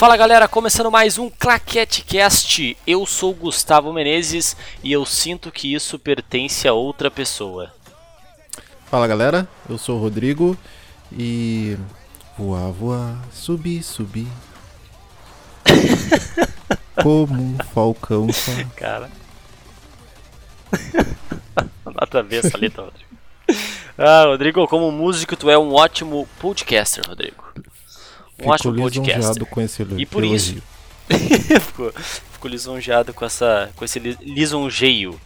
Fala galera, começando mais um ClaqueteCast. Eu sou Gustavo Menezes e eu sinto que isso pertence a outra pessoa. Fala galera, eu sou o Rodrigo e. Voar, voar, subir, subir. Como um falcão. Cara. Nada a letra, Rodrigo. Ah, Rodrigo, como músico, tu é um ótimo podcaster, Rodrigo. Um Fico ótimo com esse E por isso. ficou, ficou lisonjeado com, essa, com esse lisonjeio.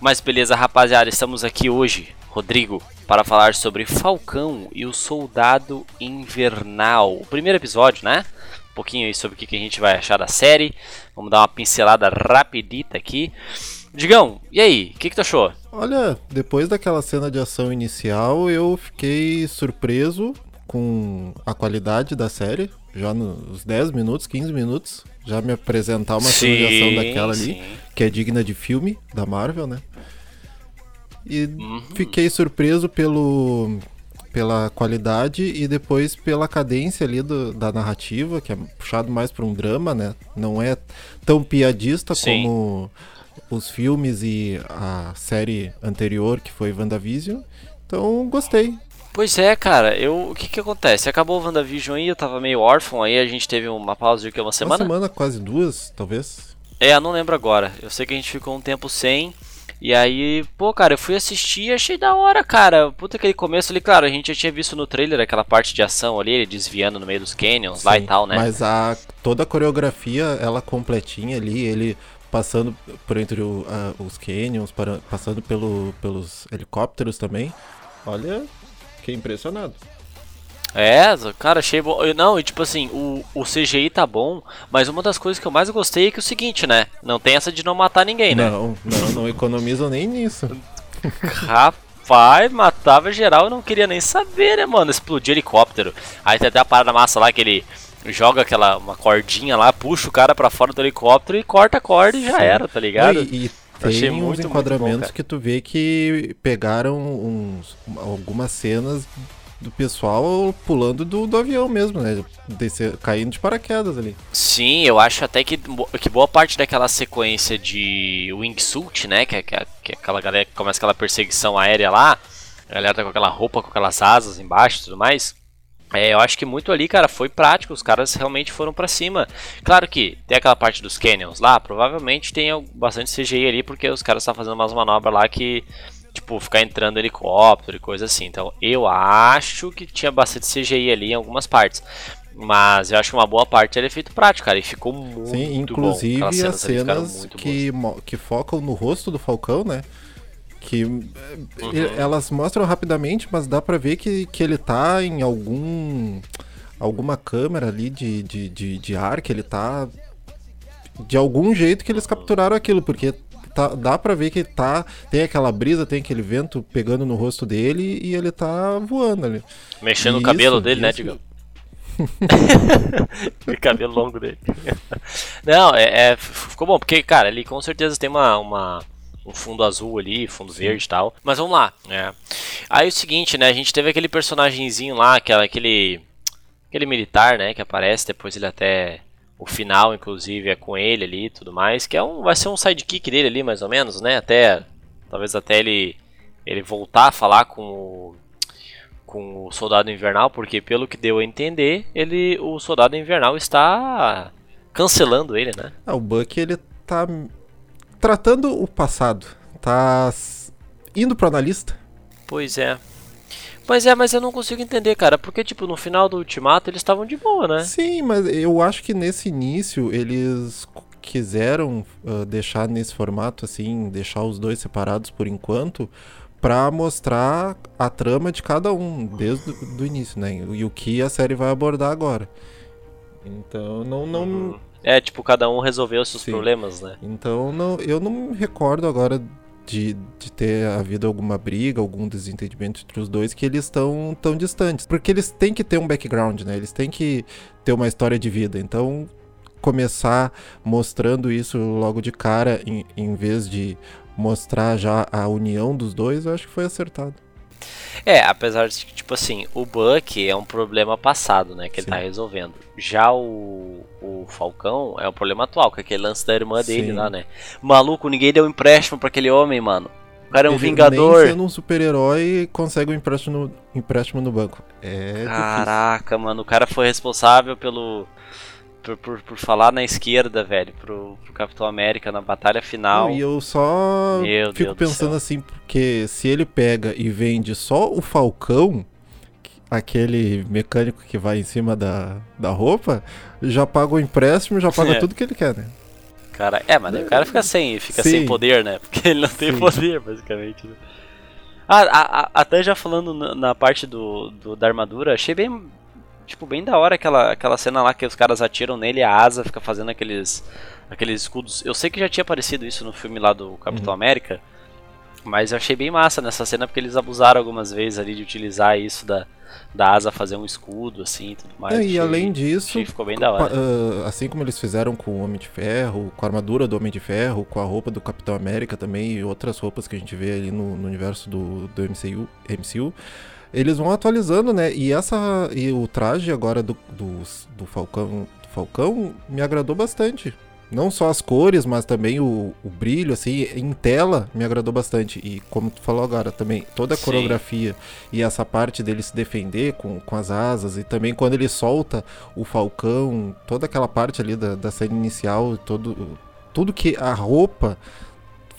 Mas beleza, rapaziada, estamos aqui hoje, Rodrigo, para falar sobre Falcão e o Soldado Invernal. O primeiro episódio, né? Um pouquinho aí sobre o que a gente vai achar da série. Vamos dar uma pincelada rapidita aqui. Digão, e aí, o que, que tu achou? Olha, depois daquela cena de ação inicial, eu fiquei surpreso com a qualidade da série. Já nos 10 minutos, 15 minutos, já me apresentar uma sim, cena de ação daquela ali, sim. que é digna de filme da Marvel, né? E uhum. fiquei surpreso pelo, pela qualidade e depois pela cadência ali do, da narrativa, que é puxado mais para um drama, né? Não é tão piadista Sim. como os filmes e a série anterior, que foi WandaVision. Então, gostei. Pois é, cara, eu, o que que acontece? Acabou o WandaVision aí, eu tava meio órfão aí, a gente teve uma pausa de que uma semana? Uma semana, quase duas, talvez. É, eu não lembro agora. Eu sei que a gente ficou um tempo sem. E aí, pô, cara, eu fui assistir e achei da hora, cara. Puta, aquele começo ali, claro, a gente já tinha visto no trailer aquela parte de ação ali, ele desviando no meio dos canyons Sim, lá e tal, né? Mas a, toda a coreografia, ela completinha ali, ele passando por entre o, uh, os canyons, para, passando pelo, pelos helicópteros também. Olha, fiquei impressionado. É, cara, achei bom. Não, e tipo assim, o, o CGI tá bom, mas uma das coisas que eu mais gostei é que é o seguinte, né? Não tem essa de não matar ninguém, né? Não, não, não economizam nem nisso. Rapaz, matava geral, eu não queria nem saber, né, mano? Explodir helicóptero. Aí tem até a parada massa lá que ele joga aquela uma cordinha lá, puxa o cara para fora do helicóptero e corta a corda e já Sim. era, tá ligado? E, e tem uns muito, enquadramentos muito bom, que tu vê que pegaram uns, algumas cenas do pessoal pulando do, do avião mesmo, né? Descer, caindo de paraquedas ali. Sim, eu acho até que, que boa parte daquela sequência de wingsuit, né? Que é, que é, que é aquela galera que começa aquela perseguição aérea lá. A galera tá com aquela roupa, com aquelas asas embaixo e tudo mais. É, eu acho que muito ali, cara, foi prático, os caras realmente foram para cima. Claro que tem aquela parte dos canyons lá, provavelmente tem bastante CGI ali, porque os caras estão fazendo umas manobras lá que tipo, ficar entrando helicóptero e coisa assim. Então, eu acho que tinha bastante CGI ali em algumas partes. Mas eu acho que uma boa parte era efeito prático, cara, e ficou muito Sim, inclusive bom. as cenas que, que focam no rosto do Falcão, né? Que uhum. elas mostram rapidamente, mas dá pra ver que, que ele tá em algum. alguma câmera ali de, de, de, de ar, que ele tá. De algum jeito que eles capturaram aquilo, porque tá, dá pra ver que tá. Tem aquela brisa, tem aquele vento pegando no rosto dele e ele tá voando ali. Mexendo no cabelo dele, né, isso. né, Digão? o cabelo longo dele. Não, é, é, ficou bom, porque, cara, ele com certeza tem uma, uma um fundo azul ali, fundo Sim. verde e tal. Mas vamos lá. É. Aí o seguinte, né? A gente teve aquele personagemzinho lá, aquela, aquele. Aquele militar, né? Que aparece, depois ele até o final, inclusive, é com ele ali e tudo mais, que é um, vai ser um sidekick dele ali, mais ou menos, né? Até, talvez até ele, ele voltar a falar com o, com o Soldado Invernal, porque pelo que deu a entender, ele, o Soldado Invernal está cancelando ele, né? Ah, o Buck, ele tá tratando o passado, tá indo pro analista. Pois é. Mas é, mas eu não consigo entender, cara, porque, tipo, no final do Ultimato eles estavam de boa, né? Sim, mas eu acho que nesse início eles quiseram uh, deixar nesse formato, assim, deixar os dois separados por enquanto, para mostrar a trama de cada um, desde o início, né? E o que a série vai abordar agora. Então, não... não... Uhum. É, tipo, cada um resolveu seus Sim. problemas, né? Então, não, eu não me recordo agora de, de ter havido alguma briga, algum desentendimento entre os dois, que eles estão tão distantes. Porque eles têm que ter um background, né? Eles têm que ter uma história de vida. Então, começar mostrando isso logo de cara, em, em vez de mostrar já a união dos dois, eu acho que foi acertado. É, apesar de que, tipo assim, o Buck é um problema passado, né? Que ele tá resolvendo. Já o, o Falcão é um problema atual, que é aquele lance da irmã dele Sim. lá, né? Maluco, ninguém deu empréstimo para aquele homem, mano. O cara é um ele, vingador. Nem sendo um super-herói, consegue um empréstimo no, empréstimo no banco. É Caraca, difícil. mano, o cara foi responsável pelo por, por, por, falar na esquerda, velho, pro, pro Capitão América na batalha final. E eu só Meu fico Deus pensando assim, porque se ele pega e vende só o Falcão, aquele mecânico que vai em cima da, da roupa, já paga o empréstimo, já paga é. tudo que ele quer, né? Cara, é, mas o cara fica sem, fica sem poder, né? Porque ele não tem Sim. poder, basicamente. Né? Ah, a, a, até já falando na, na parte do, do, da armadura, achei bem Tipo, bem da hora aquela, aquela cena lá que os caras atiram nele a asa fica fazendo aqueles, aqueles escudos. Eu sei que já tinha aparecido isso no filme lá do Capitão uhum. América, mas eu achei bem massa nessa cena porque eles abusaram algumas vezes ali de utilizar isso da, da asa fazer um escudo assim e tudo mais. É, e achei, além disso, ficou bem da hora. Uh, assim como eles fizeram com o Homem de Ferro, com a armadura do Homem de Ferro, com a roupa do Capitão América também e outras roupas que a gente vê ali no, no universo do, do MCU, MCU eles vão atualizando, né? E essa e o traje agora do, do, do Falcão, do Falcão me agradou bastante. Não só as cores, mas também o, o, brilho, assim, em tela me agradou bastante. E como tu falou agora também, toda a Sim. coreografia e essa parte dele se defender com, com as asas, e também quando ele solta o Falcão, toda aquela parte ali da, da cena inicial, todo, tudo que a roupa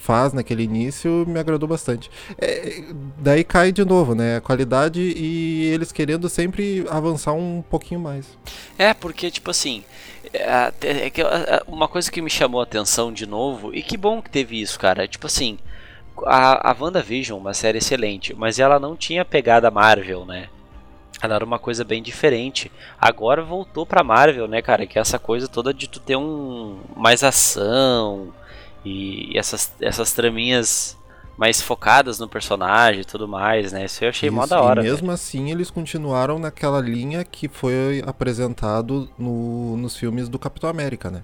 faz naquele início me agradou bastante. É, daí cai de novo, né? A qualidade e eles querendo sempre avançar um pouquinho mais. É, porque, tipo assim, é, é, é uma coisa que me chamou a atenção de novo, e que bom que teve isso, cara. É, tipo assim, a, a WandaVision, uma série excelente, mas ela não tinha pegada Marvel, né? Ela era uma coisa bem diferente. Agora voltou pra Marvel, né, cara? Que é essa coisa toda de tu ter um mais ação, e essas, essas traminhas mais focadas no personagem e tudo mais, né? Isso eu achei Isso, mó da hora. E mesmo assim, eles continuaram naquela linha que foi apresentado no, nos filmes do Capitão América, né?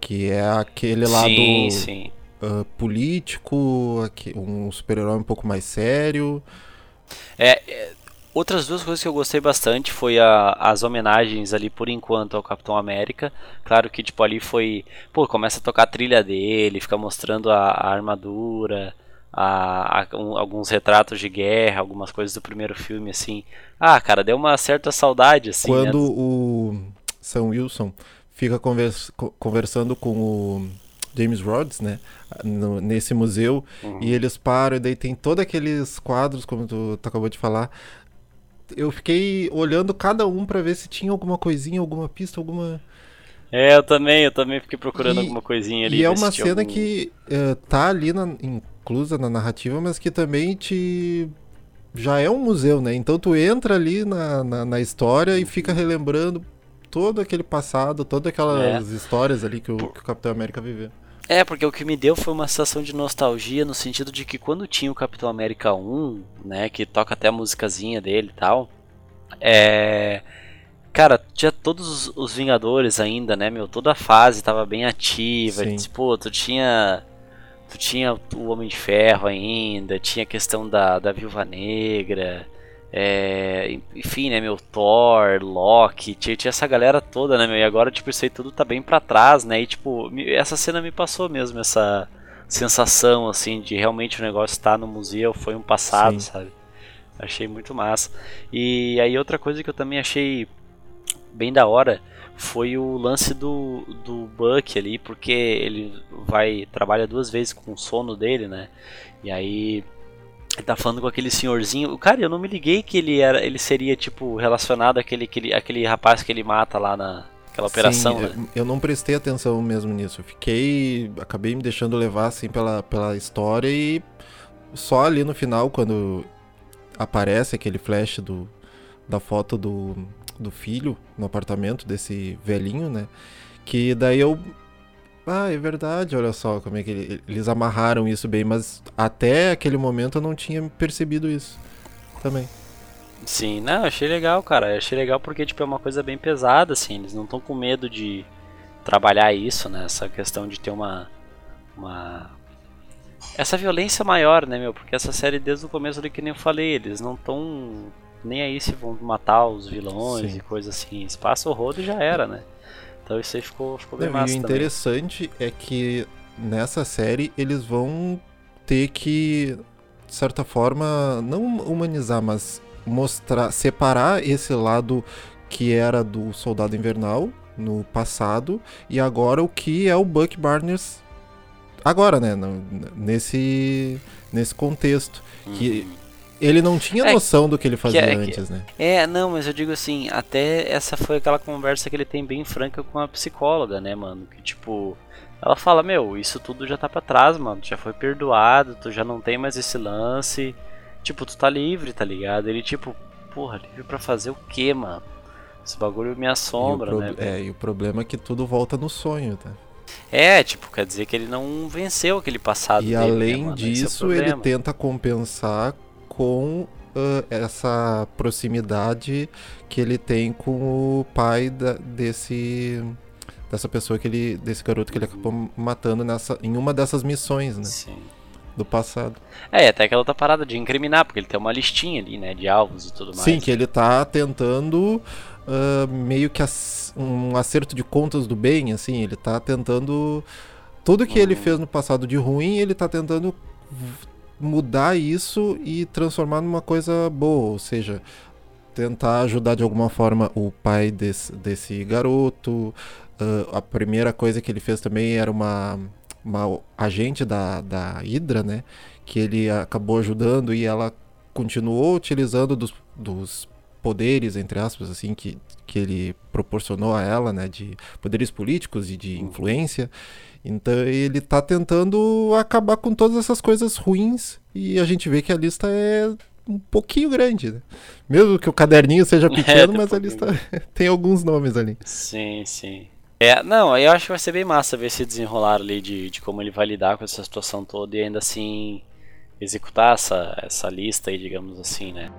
Que é aquele lado sim, sim. Uh, político, um super-herói um pouco mais sério. É, é Outras duas coisas que eu gostei bastante foi a, as homenagens ali por enquanto ao Capitão América. Claro que tipo ali foi, pô, começa a tocar a trilha dele, fica mostrando a, a armadura, a, a um, alguns retratos de guerra, algumas coisas do primeiro filme assim. Ah, cara, deu uma certa saudade assim. Né? Quando né? o Sam Wilson fica convers, conversando com o James Rhodes, né? No, nesse museu, uhum. e eles param, e daí tem todos aqueles quadros, como tu, tu acabou de falar, eu fiquei olhando cada um para ver se tinha alguma coisinha, alguma pista, alguma. É, eu também, eu também fiquei procurando e, alguma coisinha ali. E é uma cena algum... que uh, tá ali na, inclusa na narrativa, mas que também te. Já é um museu, né? Então tu entra ali na, na, na história e fica relembrando todo aquele passado, todas aquelas é. histórias ali que o, que o Capitão América viveu. É, porque o que me deu foi uma sensação de nostalgia no sentido de que quando tinha o Capitão América 1, né, que toca até a musicazinha dele e tal, é... Cara, tinha todos os Vingadores ainda, né, meu? Toda a fase tava bem ativa. Sim. Tipo, tu tinha... Tu tinha o Homem de Ferro ainda, tinha a questão da, da Viúva Negra... É, enfim, né, meu, Thor, Loki, tinha, tinha, essa galera toda, né, meu, e agora, tipo, isso aí tudo tá bem pra trás, né, e, tipo, essa cena me passou mesmo, essa sensação, assim, de realmente o negócio estar tá no museu, foi um passado, Sim. sabe, achei muito massa, e aí outra coisa que eu também achei bem da hora foi o lance do, do Buck ali, porque ele vai, trabalha duas vezes com o sono dele, né, e aí tá falando com aquele senhorzinho. Cara, eu não me liguei que ele era, ele seria tipo relacionado àquele, àquele, àquele rapaz que ele mata lá na aquela operação, Sim, né? Eu não prestei atenção mesmo nisso. Eu fiquei, acabei me deixando levar assim pela, pela história e só ali no final quando aparece aquele flash do da foto do, do filho no apartamento desse velhinho, né? Que daí eu ah, é verdade, olha só como é que eles amarraram isso bem, mas até aquele momento eu não tinha percebido isso também. Sim, não, achei legal, cara. Achei legal porque tipo, é uma coisa bem pesada, assim, eles não estão com medo de trabalhar isso, né? Essa questão de ter uma. uma essa violência maior, né, meu? Porque essa série, desde o começo ali, que nem eu falei, eles não estão nem aí se vão matar os vilões Sim. e coisas assim. Espaço rodo já era, né? Então isso aí ficou, ficou bem não, massa. E o interessante também. é que nessa série eles vão ter que, de certa forma, não humanizar, mas mostrar, separar esse lado que era do Soldado Invernal no passado e agora o que é o Buck Barnes agora, né? nesse, nesse contexto. Que uhum. Ele não tinha é, noção do que ele fazia que é, antes, que, né? É, não, mas eu digo assim, até essa foi aquela conversa que ele tem bem franca com a psicóloga, né, mano? Que tipo. Ela fala, meu, isso tudo já tá pra trás, mano. Tu já foi perdoado, tu já não tem mais esse lance. Tipo, tu tá livre, tá ligado? Ele, tipo, porra, livre pra fazer o quê, mano? Esse bagulho me assombra, né? É, e o problema é que tudo volta no sonho, tá? É, tipo, quer dizer que ele não venceu aquele passado. E dele, né, além né, disso, é ele tenta compensar com uh, essa proximidade que ele tem com o pai da, desse dessa pessoa que ele desse garoto que ele acabou matando nessa em uma dessas missões, né? Sim. Do passado. É, até aquela outra parada de incriminar, porque ele tem uma listinha ali, né, de alvos e tudo mais. Sim, que ele tá tentando uh, meio que um acerto de contas do bem, assim, ele tá tentando. Tudo que uhum. ele fez no passado de ruim, ele tá tentando mudar isso e transformar numa coisa boa, ou seja, tentar ajudar de alguma forma o pai desse, desse garoto. Uh, a primeira coisa que ele fez também era uma, uma agente da, da Hydra, né? Que ele acabou ajudando e ela continuou utilizando dos, dos poderes, entre aspas, assim, que, que ele proporcionou a ela, né, de poderes políticos e de influência. Então ele está tentando acabar com todas essas coisas ruins e a gente vê que a lista é um pouquinho grande, né? Mesmo que o caderninho seja é, pequeno, é, mas a lista tem alguns nomes ali. Sim, sim. É, não, eu acho que vai ser bem massa ver esse desenrolar ali de, de como ele vai lidar com essa situação toda e ainda assim executar essa, essa lista aí, digamos assim, né?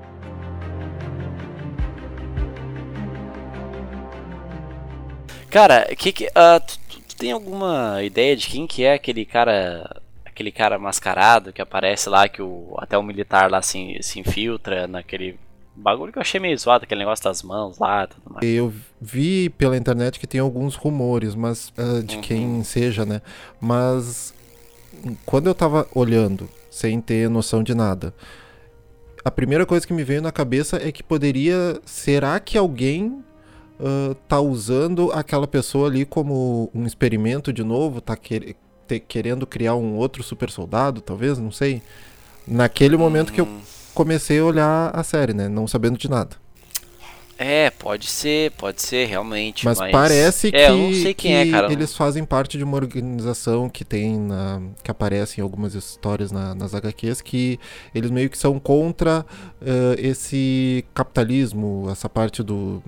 Cara, que, que, uh, tu, tem alguma ideia de quem que é aquele cara aquele cara mascarado que aparece lá, que o, até o militar lá se, se infiltra naquele bagulho que eu achei meio zoado, aquele negócio das mãos lá tudo mais. Eu vi pela internet que tem alguns rumores, mas uh, de uhum. quem seja, né? Mas quando eu tava olhando, sem ter noção de nada, a primeira coisa que me veio na cabeça é que poderia. Será que alguém uh, tá usando aquela pessoa ali como um experimento de novo, tá quer te querendo criar um outro super soldado, talvez, não sei. Naquele momento que eu hum. comecei a olhar a série, né, não sabendo de nada. É, pode ser, pode ser, realmente. Mas, mas... parece é, que, que é, eles fazem parte de uma organização que tem na, que aparece em algumas histórias na, nas HQs que eles meio que são contra uh, esse capitalismo, essa parte do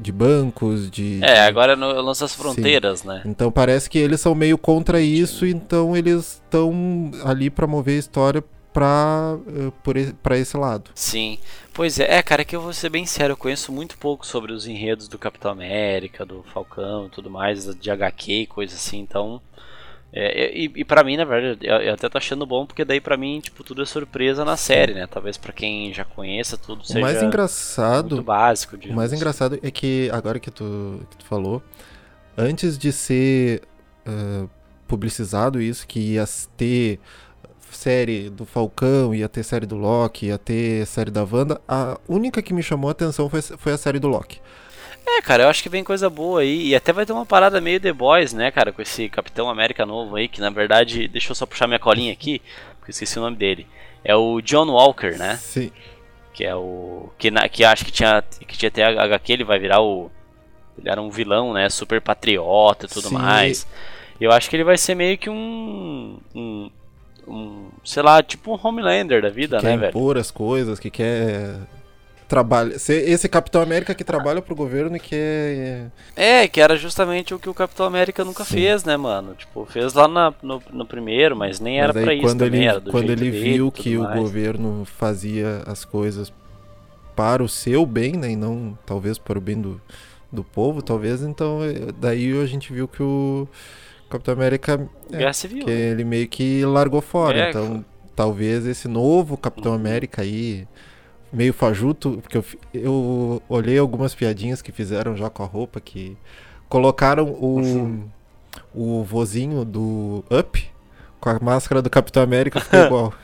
de bancos, de. É, agora no lança as fronteiras, Sim. né? Então parece que eles são meio contra isso, então eles estão ali para mover a história pra, uh, pra esse lado. Sim. Pois é, é, cara, que eu vou ser bem sério, eu conheço muito pouco sobre os enredos do Capitão América, do Falcão e tudo mais, de HQ e coisa assim, então. É, e, e para mim, na verdade, eu, eu, até tô achando bom, porque daí para mim, tipo, tudo é surpresa na série, né? Talvez para quem já conheça tudo seja o mais engraçado, muito básico. O mais assim. engraçado é que, agora que tu, que tu falou, antes de ser uh, publicizado isso, que ia ter série do Falcão, ia ter série do Loki, ia ter série da Wanda, a única que me chamou a atenção foi, foi a série do Loki. É, cara, eu acho que vem coisa boa aí. E até vai ter uma parada meio The Boys, né, cara, com esse Capitão América novo aí, que na verdade, deixa eu só puxar minha colinha aqui, porque eu esqueci o nome dele. É o John Walker, né? Sim. Que é o. Que, na, que acho que tinha, que tinha até HQ, ele vai virar o. Ele era um vilão, né? Super patriota e tudo Sim. mais. Eu acho que ele vai ser meio que um, um, um, sei lá, tipo um Homelander da vida, que né, quer velho? impor as coisas, que quer trabalha, esse Capitão América que trabalha pro governo e que é... É, que era justamente o que o Capitão América nunca Sim. fez, né, mano? Tipo, fez lá na, no, no primeiro, mas nem mas era para isso também, ele, Quando ele viu que o governo fazia as coisas para o seu bem, né, e não talvez para o bem do, do povo, talvez, então é, daí a gente viu que o Capitão América. É, Guerra Civil. que ele meio que largou fora. É, então, talvez esse novo Capitão Uhum. América aí, meio fajuto, porque eu, eu olhei algumas piadinhas que fizeram já com a roupa, que colocaram o, Uhum. o vozinho do Up com a máscara do Capitão América, ficou igual.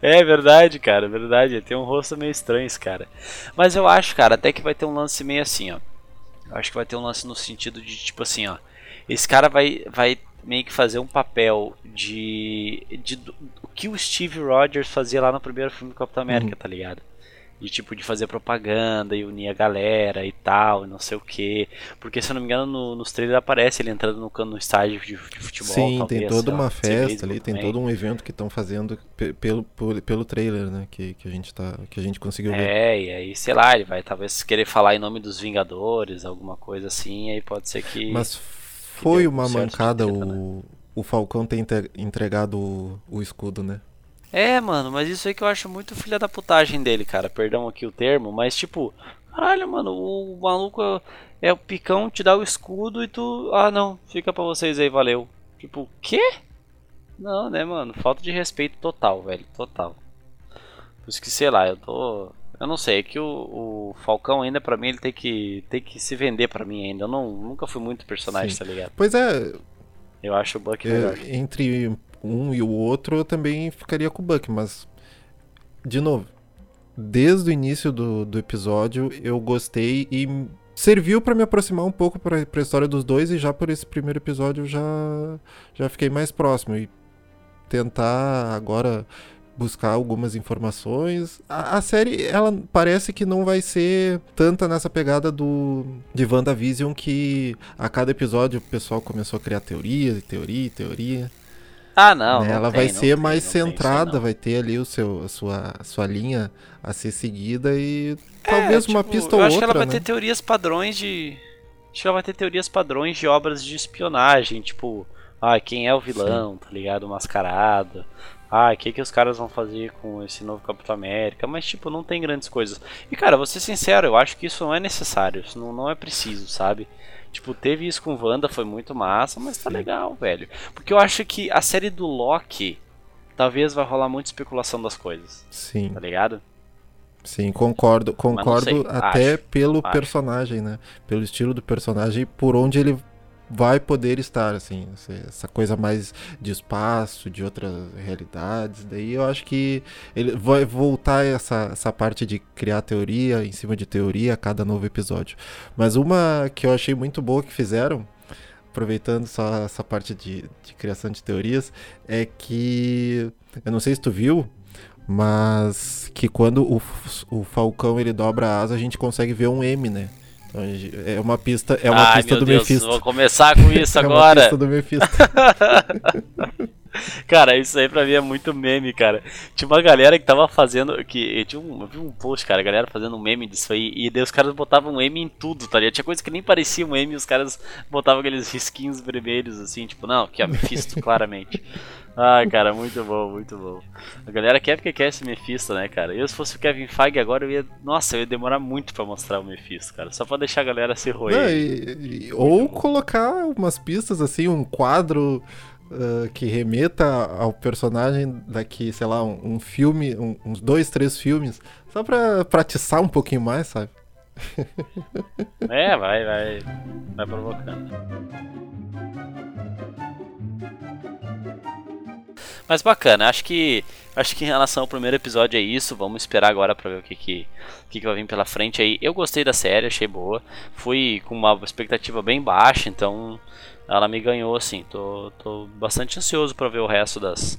É verdade, cara, verdade. Tem um rosto meio estranho esse cara. Mas eu acho, cara, até que vai ter um lance meio assim, ó. Eu acho que vai ter um lance no sentido de, tipo assim, ó. Esse cara vai, vai meio que fazer um papel de, de do- o que o Steve Rogers fazia lá no primeiro filme do Capitão América, tá ligado? De tipo, de fazer propaganda e unir a galera e tal, e não sei o que. Porque se eu não me engano, no- nos trailers aparece ele entrando no, no estádio de, futebol. Sim, talvez, tem toda lá, uma beisebol festa ali, tem também. todo um evento que estão fazendo pe- pelo, pelo, pelo trailer, né? Que, que, a gente tá, que a gente conseguiu ver. É, e aí, sei lá, ele vai talvez querer falar em nome dos Vingadores, alguma coisa assim, aí pode ser que. Mas foi uma mancada o, o Falcão ter entregado o, o escudo, né? É, mano, mas isso aí que eu acho muito filha da putagem dele, cara. Perdão aqui o termo, mas tipo, caralho, mano, o maluco é, é o picão, te dá o escudo e tu. Ah, não, fica pra vocês aí, valeu. Tipo, quê? Não, né, mano? Falta de respeito total, velho, total. Por isso que, sei lá, eu tô. Eu não sei, é que o, o Falcão ainda, pra mim, ele tem que, tem que se vender pra mim ainda. Eu não, nunca fui muito personagem, Sim. tá ligado? Pois é, Eu acho o Buck melhor. é, entre um e o outro eu também ficaria com o Buck, mas. De novo, desde o início do, do episódio eu gostei e serviu pra me aproximar um pouco pra, pra história dos dois e já por esse primeiro episódio eu já, já fiquei mais próximo. E tentar agora buscar algumas informações. A, a série, ela parece que não vai ser tanta nessa pegada do de WandaVision que a cada episódio o pessoal começou a criar teoria, teoria, teoria. Ah, não. né? não Ela tem, vai ser tem, mais tem centrada, não. vai ter ali o seu, a sua, a sua linha a ser seguida e É, talvez uma tipo, pista eu ou acho que ela outra, vai né? ter teorias padrões de. Acho que ela vai ter teorias padrões de obras de espionagem, tipo, ah, quem é o vilão, tá ligado? Mascarado. Ah, o que, que os caras vão fazer com esse novo Capitão América? Mas, tipo, não tem grandes coisas. E, cara, vou ser sincero, eu acho que isso não é necessário, isso não, não é preciso, sabe? Tipo, teve isso com Wanda, foi muito massa, mas tá Sim. legal, velho. Porque eu acho que a série do Loki talvez vai rolar muita especulação das coisas, Sim, tá ligado? sim, concordo, concordo sei, até acho, pelo acho. personagem, né? Pelo estilo do personagem e por onde ele vai poder estar, assim, essa- coisa mais de espaço, de outras realidades. Daí eu acho que ele vai voltar essa, essa parte de criar teoria em cima de teoria a cada novo episódio. Mas uma que eu achei muito boa que fizeram, aproveitando só essa parte de, de criação de teorias, é que eu não sei se tu viu, mas que quando o, o Falcão ele dobra a asa, a gente consegue ver um M, né? É uma pista, é uma Ai, pista do Deus, Mephisto. vou começar com isso É uma agora. pista do Mephisto. Cara, isso aí pra mim é muito meme, cara. Tinha uma galera que tava fazendo. que tinha um, Eu vi um post, cara, a galera fazendo um meme disso aí. E daí os caras botavam um M em tudo, tá ligado? Tinha coisa que nem parecia um M e os caras botavam aqueles risquinhos vermelhos, assim, tipo, não, aqui ó, Mephisto, claramente. Ai, cara, muito bom, muito bom. A galera quer porque quer esse Mephisto, né, cara? Eu, se fosse o Kevin Feige agora, eu ia. Nossa, eu ia demorar muito pra mostrar o Mephisto, cara. Só pra deixar a galera se roer. Não, e- e- ou colocar umas pistas assim, um quadro ah, que remeta ao personagem daqui, sei lá, um, um filme, um- uns dois, três filmes, só pra, pra atiçar um pouquinho mais, sabe? É, vai, vai. Vai provocando. Mas bacana, acho que acho que em relação ao primeiro episódio é isso. Vamos esperar agora pra ver o que que, o que, que vai vir pela frente aí. Eu gostei da série, achei boa. Fui com uma expectativa bem baixa, então ela me ganhou assim. Tô, tô bastante ansioso pra ver o resto das,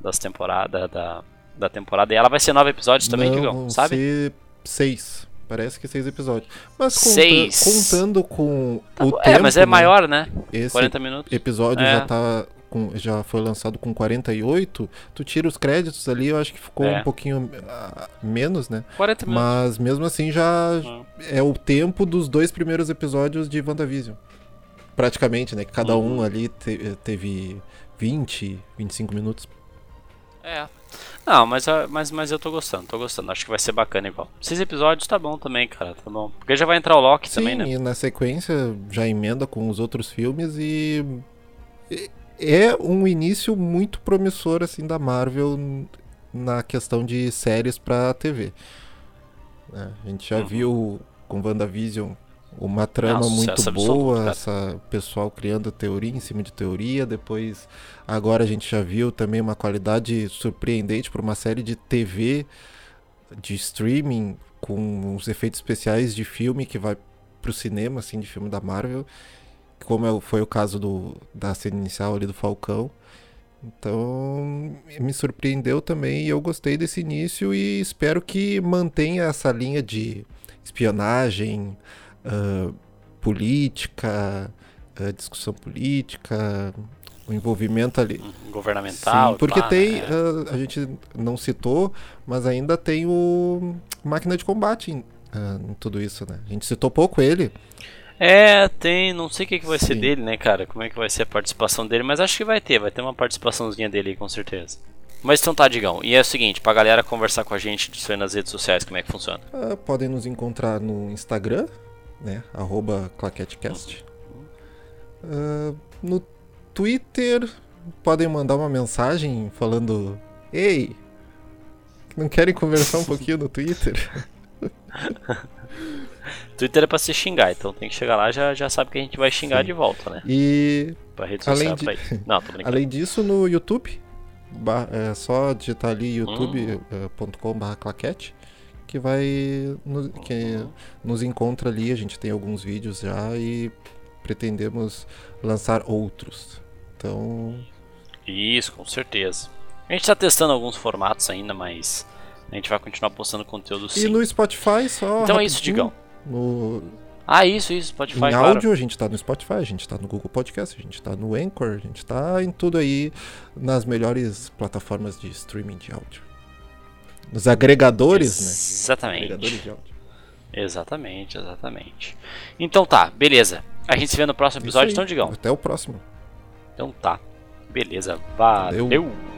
das temporadas da, da temporada. E ela vai ser nove episódios também, Não, Digão, sabe? ser seis. Parece que seis episódios. Mas conta- Seis. contando com Tá o bom. tempo. é, mas é né, maior, né? Esse 40 minutos. episódio É. já tá com, já foi lançado com 48. Tu tira os créditos ali, eu acho que ficou É. um pouquinho ah, menos, né? 40 minutos. Mas mesmo assim já Hum. é o tempo dos dois primeiros episódios de WandaVision. Praticamente, né? Que cada Uhum. um ali te- teve 20, 25 minutos. É. Não, mas, ah, mas, mas eu tô gostando, tô gostando. Acho que vai ser bacana igual. Seis episódios tá bom também, cara, tá bom. Porque já vai entrar o Loki Sim, também, né? e na sequência já emenda com os outros filmes e é um início muito promissor assim da Marvel na questão de séries para TV. É, a gente já uhum. viu com WandaVision uma trama Nossa, muito boa, essa pessoal criando teoria em cima de teoria. Depois, agora a gente já viu também uma qualidade surpreendente para uma série de TV de streaming com os efeitos especiais de filme que vai para o cinema, assim, de filme da Marvel, como é foi o caso do, da cena inicial ali do Falcão. Então, me surpreendeu também e eu gostei desse início e espero que mantenha essa linha de espionagem, uh, política, uh, discussão política, o envolvimento ali. Governamental. Sim, porque tem, né? uh, a gente não citou, mas ainda tem o máquina de combate em, em, tudo isso, né? A gente citou pouco ele. É, tem, não sei o que, que vai Sim. ser dele, né, cara? Como é que vai ser a participação dele, mas acho que vai ter, vai ter uma participaçãozinha dele com certeza. Mas então tá, Digão. E é o seguinte, pra galera conversar com a gente nas redes sociais, como é que funciona? Uh, podem nos encontrar no Instagram, né? Arroba claquetecast. Uh, no Twitter, podem mandar uma mensagem falando: Ei, não querem conversar um pouquinho no Twitter? Twitter é pra se xingar, então tem que chegar lá já já sabe que a gente vai xingar Sim. de volta, né? E. Pra rede social, além de... Não. Além disso, no YouTube, é só digitar ali youtube.com.br hum. Que vai no, que nos encontra ali. A gente tem alguns vídeos já e pretendemos lançar outros. Então. Isso, com certeza. A gente está testando alguns formatos ainda, mas a gente vai continuar postando conteúdo sim. E no Spotify só. Então é isso, Digão. No... Ah, isso, isso, Spotify. Em claro. áudio, a gente tá no Spotify, a gente tá no Google Podcast, a gente tá no Anchor, a gente tá em tudo aí nas melhores plataformas de streaming de áudio. Nos agregadores, exatamente. né? Exatamente. Agregadores de áudio. Exatamente, exatamente. Então tá, beleza. A gente se vê no próximo episódio, então, Digão. Até o próximo. Então tá. Beleza, valeu. valeu.